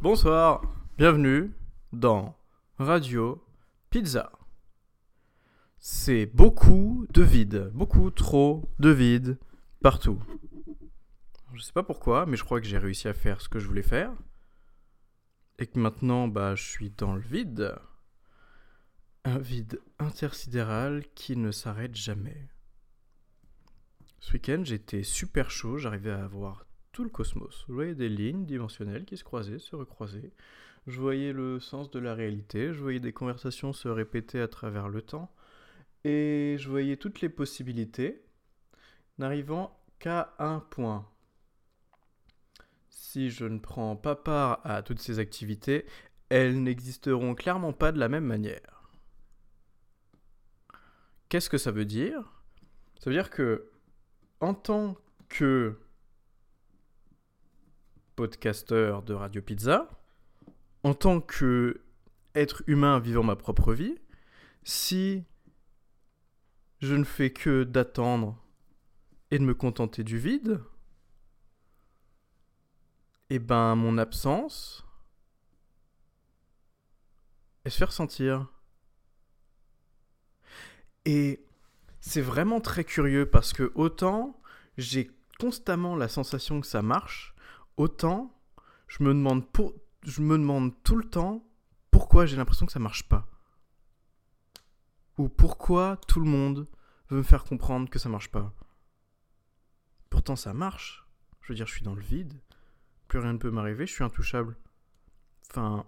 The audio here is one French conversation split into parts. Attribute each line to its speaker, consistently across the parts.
Speaker 1: Bonsoir, bienvenue dans Radio Pizza. C'est beaucoup de vide, beaucoup trop de vide partout. Je sais pas pourquoi, mais je crois que j'ai réussi à faire ce que je voulais faire. Et que maintenant, bah, je suis dans le vide. Un vide intersidéral qui ne s'arrête jamais. Ce week-end, j'étais super chaud, j'arrivais à voir tout le cosmos. Je voyais des lignes dimensionnelles qui se croisaient, se recroisaient. Je voyais le sens de la réalité, je voyais des conversations se répéter à travers le temps. Et je voyais toutes les possibilités, n'arrivant qu'à un point. Si je ne prends pas part à toutes ces activités, elles n'existeront clairement pas de la même manière. Qu'est-ce que ça veut dire? Ça veut dire que, en tant que podcasteur de Radio Pizza, en tant que être humain vivant ma propre vie, si je ne fais que d'attendre et de me contenter du vide, eh ben mon absence, elle se fait ressentir. Et c'est vraiment très curieux parce que autant j'ai constamment la sensation que ça marche, autant je me demande, tout le temps pourquoi j'ai l'impression que ça marche pas. Ou pourquoi tout le monde veut me faire comprendre que ça marche pas. Pourtant ça marche. Je veux dire, je suis dans le vide. Plus rien ne peut m'arriver, je suis intouchable. Enfin,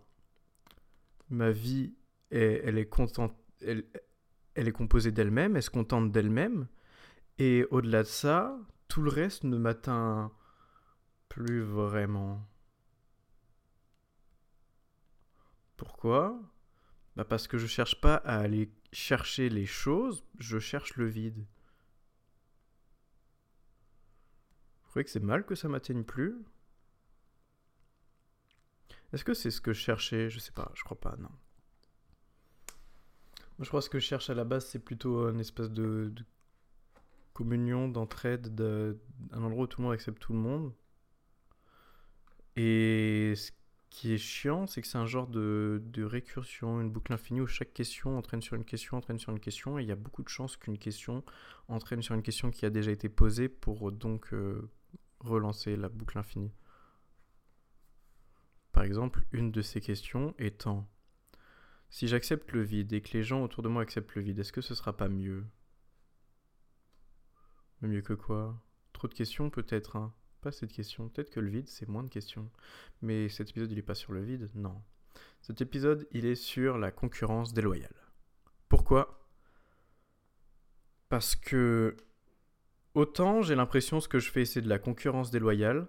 Speaker 1: ma vie, elle est contente, elle, elle est composée d'elle-même, elle se contente d'elle-même. Et au-delà de ça, tout le reste ne m'atteint plus vraiment. Pourquoi? Bah Parce que je cherche pas à aller chercher les choses, je cherche le vide. Vous croyez que c'est mal que ça m'atteigne plus? Est-ce que c'est ce que je cherchais? Je sais pas, je crois pas, non. Moi, je crois que ce que je cherche à la base, c'est plutôt une espèce de, de communion, d'entraide, un endroit où tout le monde accepte tout le monde. Et ce qui est chiant, c'est que c'est un genre de, de, récursion, une boucle infinie où chaque question entraîne sur une question, entraîne sur une question, et il y a beaucoup de chances qu'une question entraîne sur une question qui a déjà été posée pour donc euh, relancer la boucle infinie. Par exemple, une de ces questions étant si j'accepte le vide et que les gens autour de moi acceptent le vide, est-ce que ce sera pas mieux? Mieux que quoi? Trop de questions peut-être, hein pas cette question. Peut-être que le vide, c'est moins de questions. Mais cet épisode, il n'est pas sur le vide Non. Cet épisode, il est sur la concurrence déloyale. Pourquoi? Parce que autant j'ai l'impression ce que je fais, c'est de la concurrence déloyale,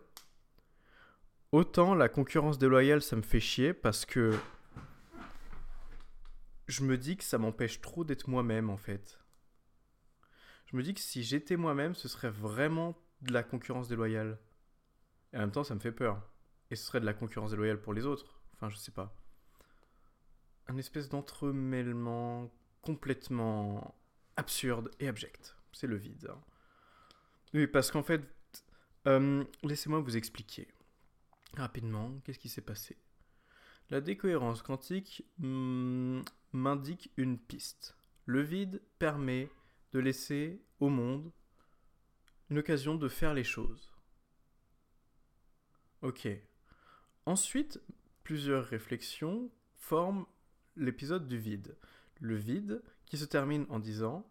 Speaker 1: autant la concurrence déloyale, ça me fait chier parce que je me dis que ça m'empêche trop d'être moi-même en fait. Je me dis que si j'étais moi-même, ce serait vraiment de la concurrence déloyale. Et en même temps, ça me fait peur. Et ce serait de la concurrence déloyale pour les autres. Enfin, je sais pas. Un espèce d'entremêlement complètement absurde et abject. C'est le vide. Oui, parce qu'en fait, euh, laissez-moi vous expliquer rapidement qu'est-ce qui s'est passé. La décohérence quantique hmm, m'indique une piste. Le vide permet de laisser au monde une occasion de faire les choses. Ok. Ensuite, plusieurs réflexions forment l'épisode du vide. Le vide qui se termine en disant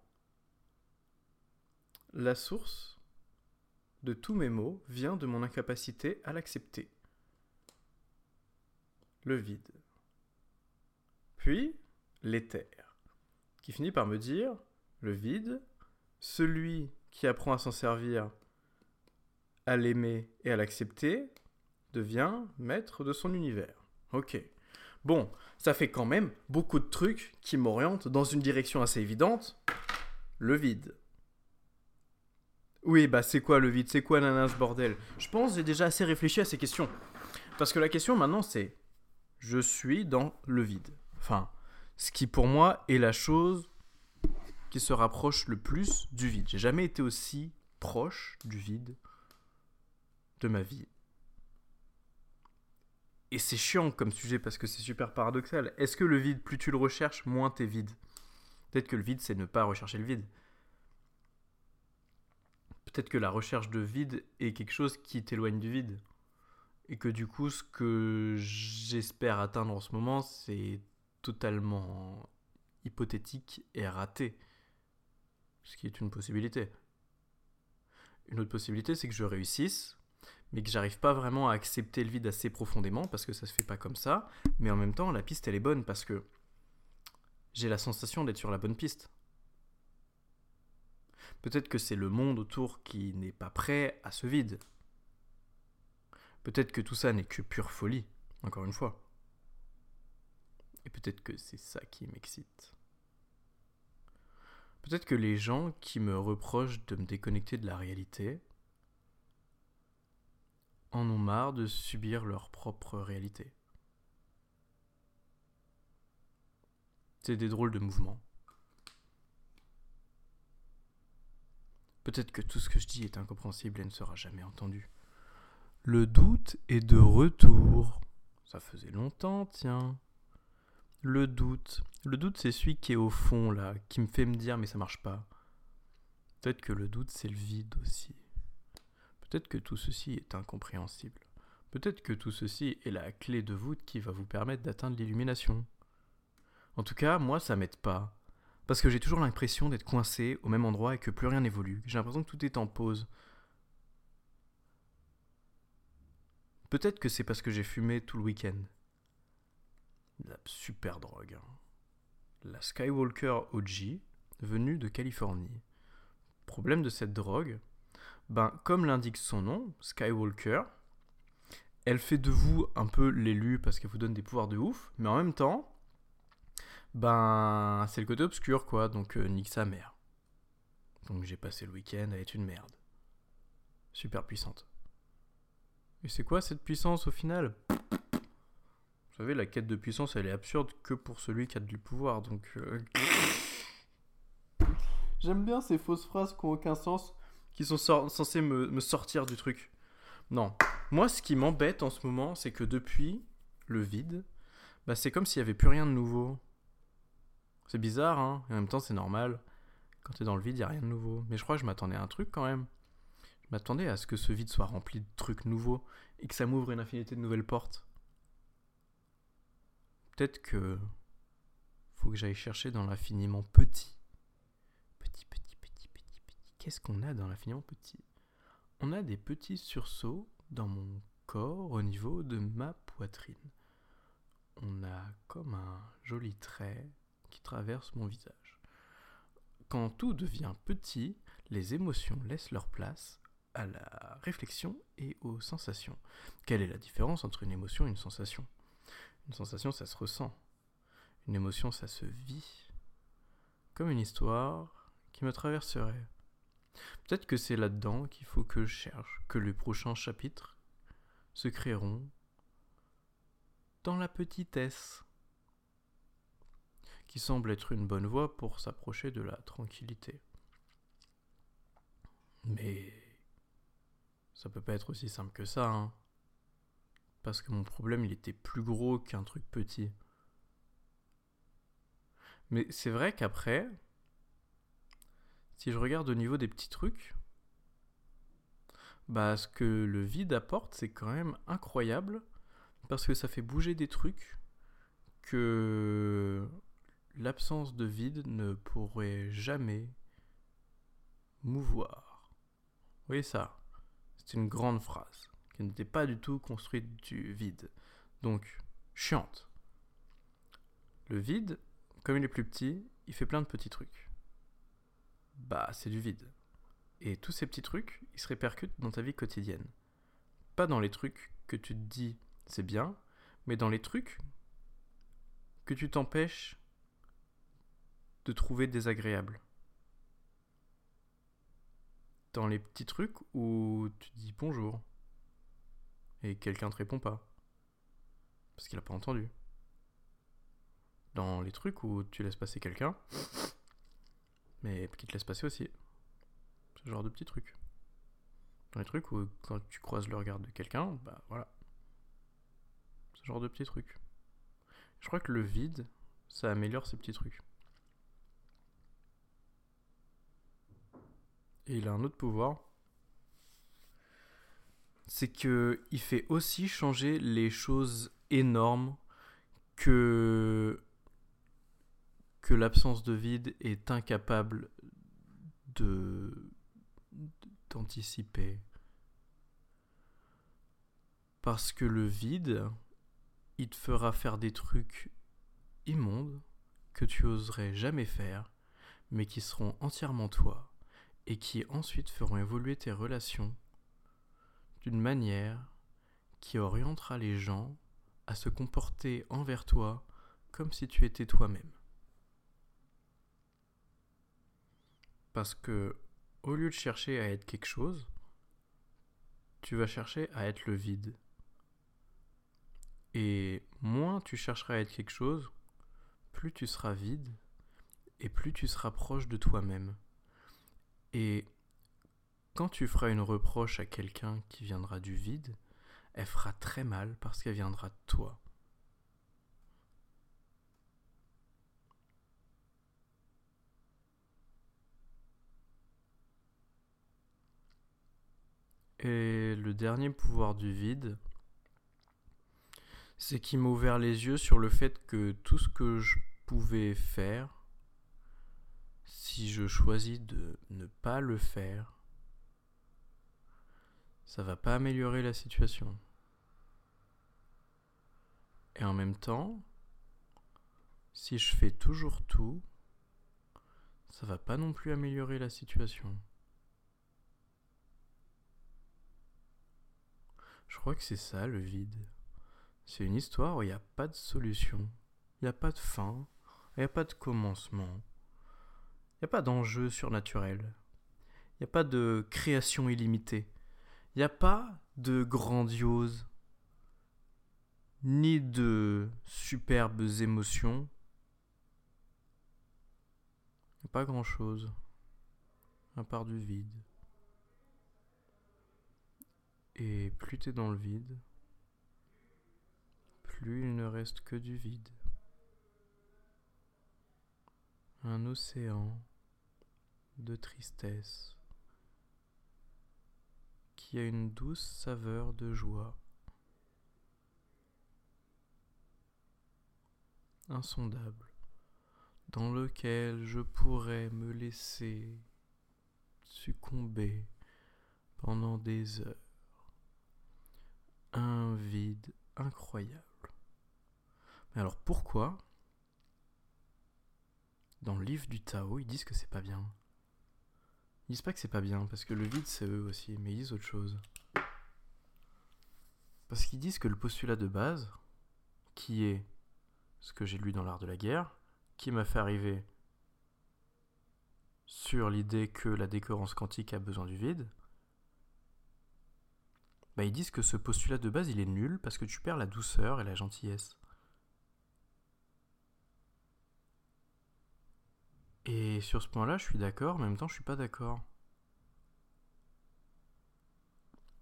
Speaker 1: La source de tous mes mots vient de mon incapacité à l'accepter. Le vide. Puis l'éther, qui finit par me dire Le vide, celui qui apprend à s'en servir, à l'aimer et à l'accepter, devient maître de son univers. Ok. Bon, ça fait quand même beaucoup de trucs qui m'orientent dans une direction assez évidente. Le vide. Oui, bah c'est quoi le vide? C'est quoi nanas bordel? Je pense j'ai déjà assez réfléchi à ces questions. Parce que la question maintenant c'est je suis dans le vide. Enfin, ce qui pour moi est la chose qui se rapproche le plus du vide. J'ai jamais été aussi proche du vide de ma vie. et c'est chiant comme sujet parce que c'est super paradoxal. Est-ce que le vide, plus tu le recherches, moins t'es vide? Peut-être que le vide, c'est ne pas rechercher le vide. Peut-être que la recherche de vide est quelque chose qui t'éloigne du vide. Et que du coup, ce que j'espère atteindre en ce moment, c'est totalement hypothétique et raté. Ce qui est une possibilité. Une autre possibilité, c'est que je réussisse, mais que j'arrive pas vraiment à accepter le vide assez profondément parce que ça se fait pas comme ça. Mais en même temps, la piste elle est bonne parce que j'ai la sensation d'être sur la bonne piste. Peut-être que c'est le monde autour qui n'est pas prêt à ce vide. Peut-être que tout ça n'est que pure folie, encore une fois. Et peut-être que c'est ça qui m'excite. Peut-être que les gens qui me reprochent de me déconnecter de la réalité en ont marre de subir leur propre réalité. C'est des drôles de mouvements. Peut-être que tout ce que je dis est incompréhensible et ne sera jamais entendu. Le doute est de retour. Ça faisait longtemps, tiens. Le doute. Le doute, c'est celui qui est au fond, là, qui me fait me dire, mais ça marche pas. Peut-être que le doute, c'est le vide aussi. Peut-être que tout ceci est incompréhensible. Peut-être que tout ceci est la clé de voûte qui va vous permettre d'atteindre l'illumination. En tout cas, moi, ça m'aide pas. Parce que j'ai toujours l'impression d'être coincé au même endroit et que plus rien n'évolue. J'ai l'impression que tout est en pause. Peut-être que c'est parce que j'ai fumé tout le week-end. La super drogue. Hein. La Skywalker OG, venue de Californie. Problème de cette drogue, ben, comme l'indique son nom, Skywalker, elle fait de vous un peu l'élu parce qu'elle vous donne des pouvoirs de ouf, mais en même temps, ben, c'est le côté obscur, quoi, donc euh, nique sa mère. Donc j'ai passé le week-end à être une merde. Super puissante. Et c'est quoi cette puissance au final? Savez, la quête de puissance, elle est absurde que pour celui qui a du pouvoir, donc... Euh, J'aime bien ces fausses phrases qui n'ont aucun sens qui sont censés me, sortir du truc. Non. Moi, ce qui m'embête en ce moment, c'est que depuis le vide, bah, c'est comme s'il n'y avait plus rien de nouveau. C'est bizarre, hein Et en même temps, c'est normal. Quand tu es dans le vide, il n'y a rien de nouveau. Mais je crois que je m'attendais à un truc quand même. Je m'attendais à ce que ce vide soit rempli de trucs nouveaux et que ça m'ouvre une infinité de nouvelles portes. Peut-être que faut que j'aille chercher dans l'infiniment petit qu'est-ce qu'on a dans l'infiniment petit? On a des petits sursauts dans mon corps au niveau de ma poitrine. On a comme un joli trait qui traverse mon visage. Quand tout devient petit, les émotions laissent leur place à la réflexion et aux sensations. Quelle est la différence entre une émotion et une sensation? Une sensation, ça se ressent. Une émotion, ça se vit. Comme une histoire qui me traverserait. Peut-être que c'est là-dedans qu'il faut que je cherche, que les prochains chapitres se créeront dans la petitesse, qui semble être une bonne voie pour s'approcher de la tranquillité. Mais ça peut pas être aussi simple que ça, hein. Parce que mon problème, il était plus gros qu'un truc petit. Mais c'est vrai qu'après, si je regarde au niveau des petits trucs, bah ce que le vide apporte, c'est quand même incroyable parce que ça fait bouger des trucs que l'absence de vide ne pourrait jamais mouvoir. Vous voyez ça? C'est une grande phrase n'était pas du tout construite du vide. Donc, chiante. Le vide, comme il est plus petit, il fait plein de petits trucs bah c'est du vide. Et tous ces petits trucs, ils se répercutent dans ta vie quotidienne. Pas dans les trucs que tu te dis c'est bien, mais dans les trucs que tu t'empêches de trouver désagréables. Dans les petits trucs où tu dis bonjour et quelqu'un te répond pas parce qu'il a pas entendu. Dans les trucs où tu laisses passer quelqu'un mais qui te laisse passer aussi. Ce genre de petits trucs. Dans les trucs où quand tu croises le regard de quelqu'un, bah voilà. Ce genre de petits trucs. Je crois que le vide, ça améliore ces petits trucs. Et il a un autre pouvoir. C'est que il fait aussi changer les choses énormes que que l'absence de vide est incapable de d'anticiper. Parce que le vide, il te fera faire des trucs immondes que tu oserais jamais faire, mais qui seront entièrement toi, et qui ensuite feront évoluer tes relations d'une manière qui orientera les gens à se comporter envers toi comme si tu étais toi-même. Parce que, au lieu de chercher à être quelque chose, tu vas chercher à être le vide. Et moins tu chercheras à être quelque chose, plus tu seras vide et plus tu seras proche de toi-même. Et quand tu feras une reproche à quelqu'un qui viendra du vide, elle fera très mal parce qu'elle viendra de toi. Et le dernier pouvoir du vide, c'est qu'il m'a ouvert les yeux sur le fait que tout ce que je pouvais faire, si je choisis de ne pas le faire, ça va pas améliorer la situation. Et en même temps, si je fais toujours tout, ça va pas non plus améliorer la situation. Je crois que c'est ça le vide. C'est une histoire où il n'y a pas de solution, il n'y a pas de fin, il n'y a pas de commencement, il n'y a pas d'enjeu surnaturel, il n'y a pas de création illimitée, il n'y a pas de grandiose, ni de superbes émotions. Il n'y a pas grand-chose, à part du vide. Et plus t'es dans le vide, plus il ne reste que du vide. Un océan de tristesse qui a une douce saveur de joie. Insondable, dans lequel je pourrais me laisser succomber pendant des heures un vide incroyable. Mais alors pourquoi dans le livre du Tao ils disent que c'est pas bien? Ils disent pas que c'est pas bien parce que le vide c'est eux aussi, mais ils disent autre chose. Parce qu'ils disent que le postulat de base, qui est ce que j'ai lu dans l'art de la guerre, qui m'a fait arriver sur l'idée que la décohérence quantique a besoin du vide, bah, ils disent que ce postulat de base il est nul parce que tu perds la douceur et la gentillesse. Et sur ce point-là, je suis d'accord, en même temps, je suis pas d'accord.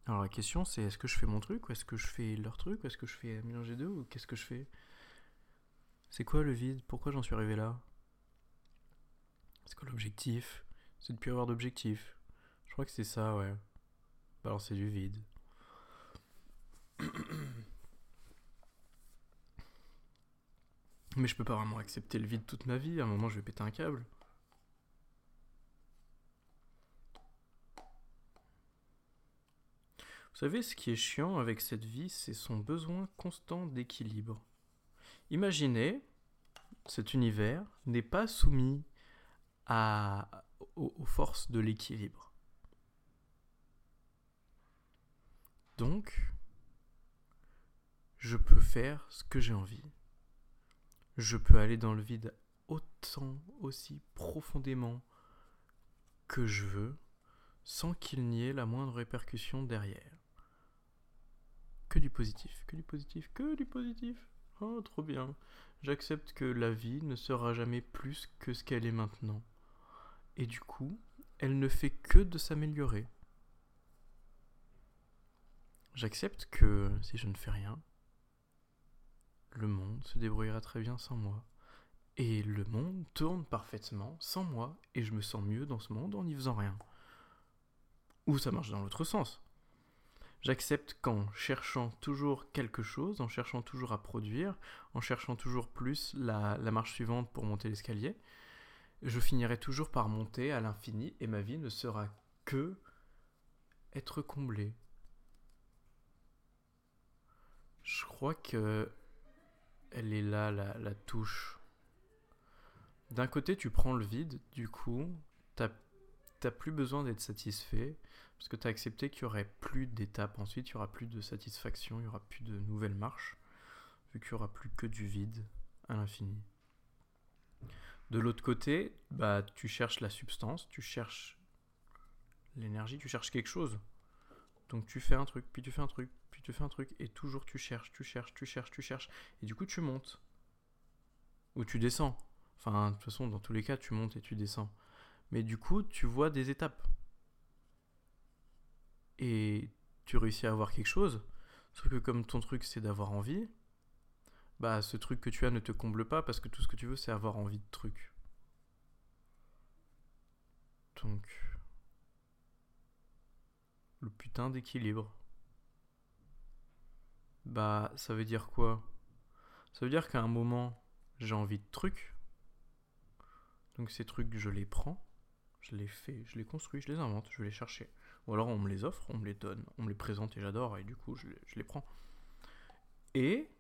Speaker 1: Alors la question c'est est-ce que je fais mon truc ou est-ce que je fais leur truc ou est-ce que je fais mélanger deux ou qu'est-ce que je fais? C'est quoi le vide? Pourquoi j'en suis arrivé là? C'est quoi l'objectif? C'est de plus avoir d'objectif. Je crois que c'est ça, ouais. C'est du vide. Mais je peux pas vraiment accepter le vide toute ma vie. À un moment, je vais péter un câble. Vous savez, ce qui est chiant avec cette vie, c'est son besoin constant d'équilibre. Imaginez, cet univers n'est pas soumis aux forces de l'équilibre. Donc, je peux faire ce que j'ai envie. Je peux aller dans le vide autant, aussi profondément que je veux, sans qu'il n'y ait la moindre répercussion derrière. Que du positif, que du positif, que du positif. Oh, trop bien. J'accepte que la vie ne sera jamais plus que ce qu'elle est maintenant. Et du coup, elle ne fait que de s'améliorer. J'accepte que si je ne fais rien, le monde se débrouillera très bien sans moi. Et le monde tourne parfaitement sans moi, et je me sens mieux dans ce monde en n'y faisant rien. Ou ça marche dans l'autre sens. J'accepte qu'en cherchant toujours quelque chose, en cherchant toujours à produire, en cherchant toujours plus la, marche suivante pour monter l'escalier, je finirai toujours par monter à l'infini et ma vie ne sera que être comblée. Je crois que elle est là, la, touche. D'un côté, tu prends le vide, du coup, t'as plus besoin d'être satisfait, parce que tu accepté qu'il y aurait plus d'étapes ensuite, il y aura plus de satisfaction, il y aura plus de nouvelles marches, vu qu'il y aura plus que du vide à l'infini. De l'autre côté, bah tu cherches la substance, tu cherches l'énergie, tu cherches quelque chose. Donc tu fais un truc, puis tu fais un truc, tu fais un truc, et toujours tu cherches, tu cherches, tu cherches, tu cherches, et du coup tu montes. Ou tu descends. Enfin, de toute façon, dans tous les cas, tu montes et tu descends. Mais du coup, tu vois des étapes. Et tu réussis à avoir quelque chose. Sauf que comme ton truc, c'est d'avoir envie, bah ce truc que tu as ne te comble pas parce que tout ce que tu veux, c'est avoir envie de trucs. Donc, le putain d'équilibre. Bah, ça veut dire quoi? Ça veut dire qu'à un moment, j'ai envie de trucs. Donc ces trucs, je les prends, je les fais, je les construis, je les invente, je vais les chercher. Ou alors on me les offre, on me les donne, on me les présente et j'adore, et du coup, je les, prends. Et,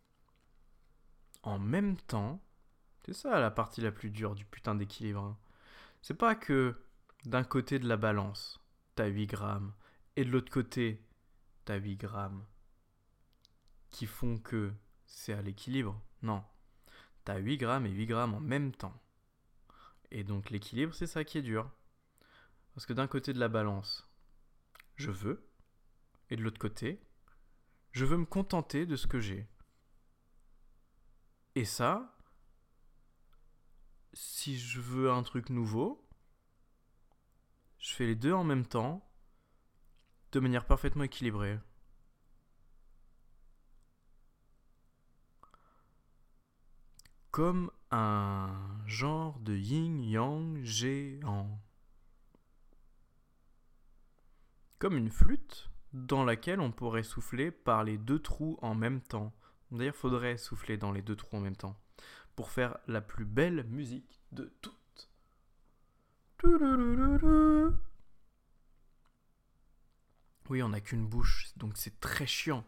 Speaker 1: en même temps, c'est ça la partie la plus dure du putain d'équilibre. Hein. C'est pas que d'un côté de la balance, t'as 8 grammes, et de l'autre côté, t'as 8 grammes qui font que c'est à l'équilibre. Non. T'as 8 grammes et 8 grammes en même temps. Et donc l'équilibre, c'est ça qui est dur. Parce que d'un côté de la balance, je veux. Et de l'autre côté, je veux me contenter de ce que j'ai. Et ça, si je veux un truc nouveau, je fais les deux en même temps de manière parfaitement équilibrée. Comme un genre de yin-yang géant. Comme une flûte dans laquelle on pourrait souffler par les deux trous en même temps. D'ailleurs, faudrait souffler dans les deux trous en même temps pour faire la plus belle musique de toutes. Oui, on n'a qu'une bouche, donc c'est très chiant.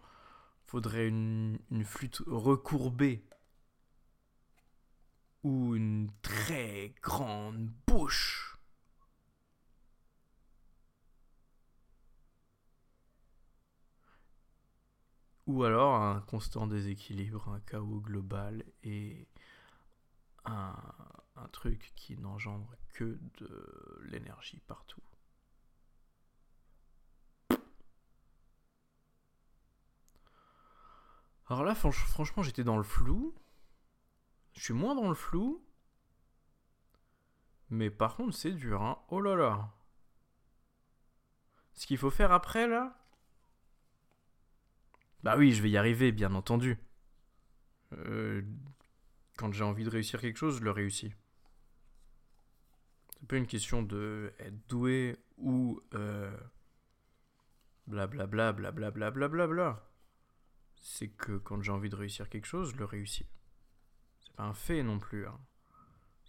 Speaker 1: Faudrait une, une flûte recourbée. Ou une très grande bouche. Ou alors un constant déséquilibre, un chaos global et un, truc qui n'engendre que de l'énergie partout. Alors là, franchement, j'étais dans le flou. Je suis moins dans le flou. Mais par contre, c'est dur, hein. Oh là là. Ce qu'il faut faire après, là? Bah oui, je vais y arriver, bien entendu. Euh, quand j'ai envie de réussir quelque chose, je le réussis. C'est pas une question de être doué ou blablabla, blablabla, blablabla c'est que quand j'ai envie de réussir quelque chose, je le réussis. Un fait non plus. Hein.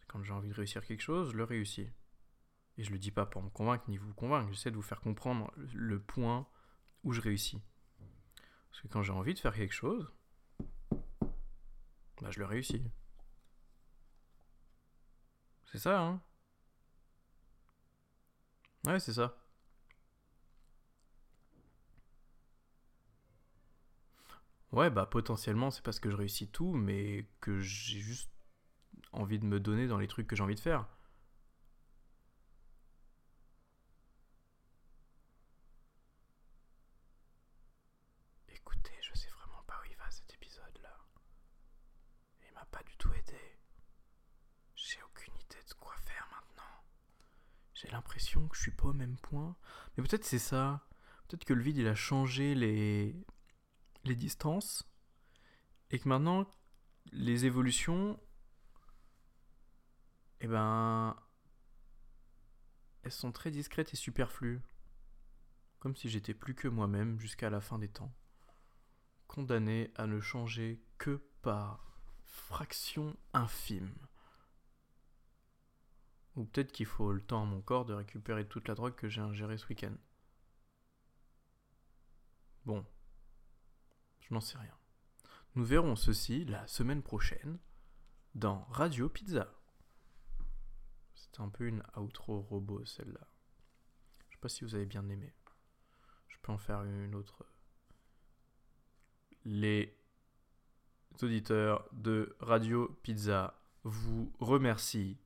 Speaker 1: Quand j'ai envie de réussir quelque chose, je le réussis. Et je le dis pas pour me convaincre ni vous convaincre, j'essaie de vous faire comprendre le point où je réussis. Parce que quand j'ai envie de faire quelque chose, bah je le réussis. C'est ça, hein Ouais, c'est ça. Ouais, bah potentiellement c'est parce que je réussis tout, mais que j'ai juste envie de me donner dans les trucs que j'ai envie de faire. Écoutez, je sais vraiment pas où il va cet épisode-là. Il m'a pas du tout aidé. J'ai aucune idée de quoi faire maintenant. J'ai l'impression que je suis pas au même point. Mais peut-être c'est ça. Peut-être que le vide il a changé les, les distances et que maintenant, les évolutions, eh ben, elles sont très discrètes et superflues. Comme si j'étais plus que moi-même jusqu'à la fin des temps. Condamné à ne changer que par fraction infime. Ou peut-être qu'il faut le temps à mon corps de récupérer toute la drogue que j'ai ingérée ce week-end. Bon, n'en sais rien. Nous verrons ceci la semaine prochaine dans Radio Pizza. C'est un peu une outro robot celle-là. Je sais pas si vous avez bien aimé. Je peux en faire une autre. Les auditeurs de Radio Pizza vous remercient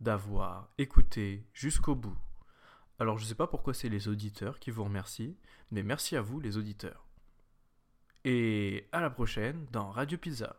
Speaker 1: d'avoir écouté jusqu'au bout. Alors je ne sais pas pourquoi c'est les auditeurs qui vous remercient, mais merci à vous les auditeurs. Et à la prochaine dans Radio Pizza.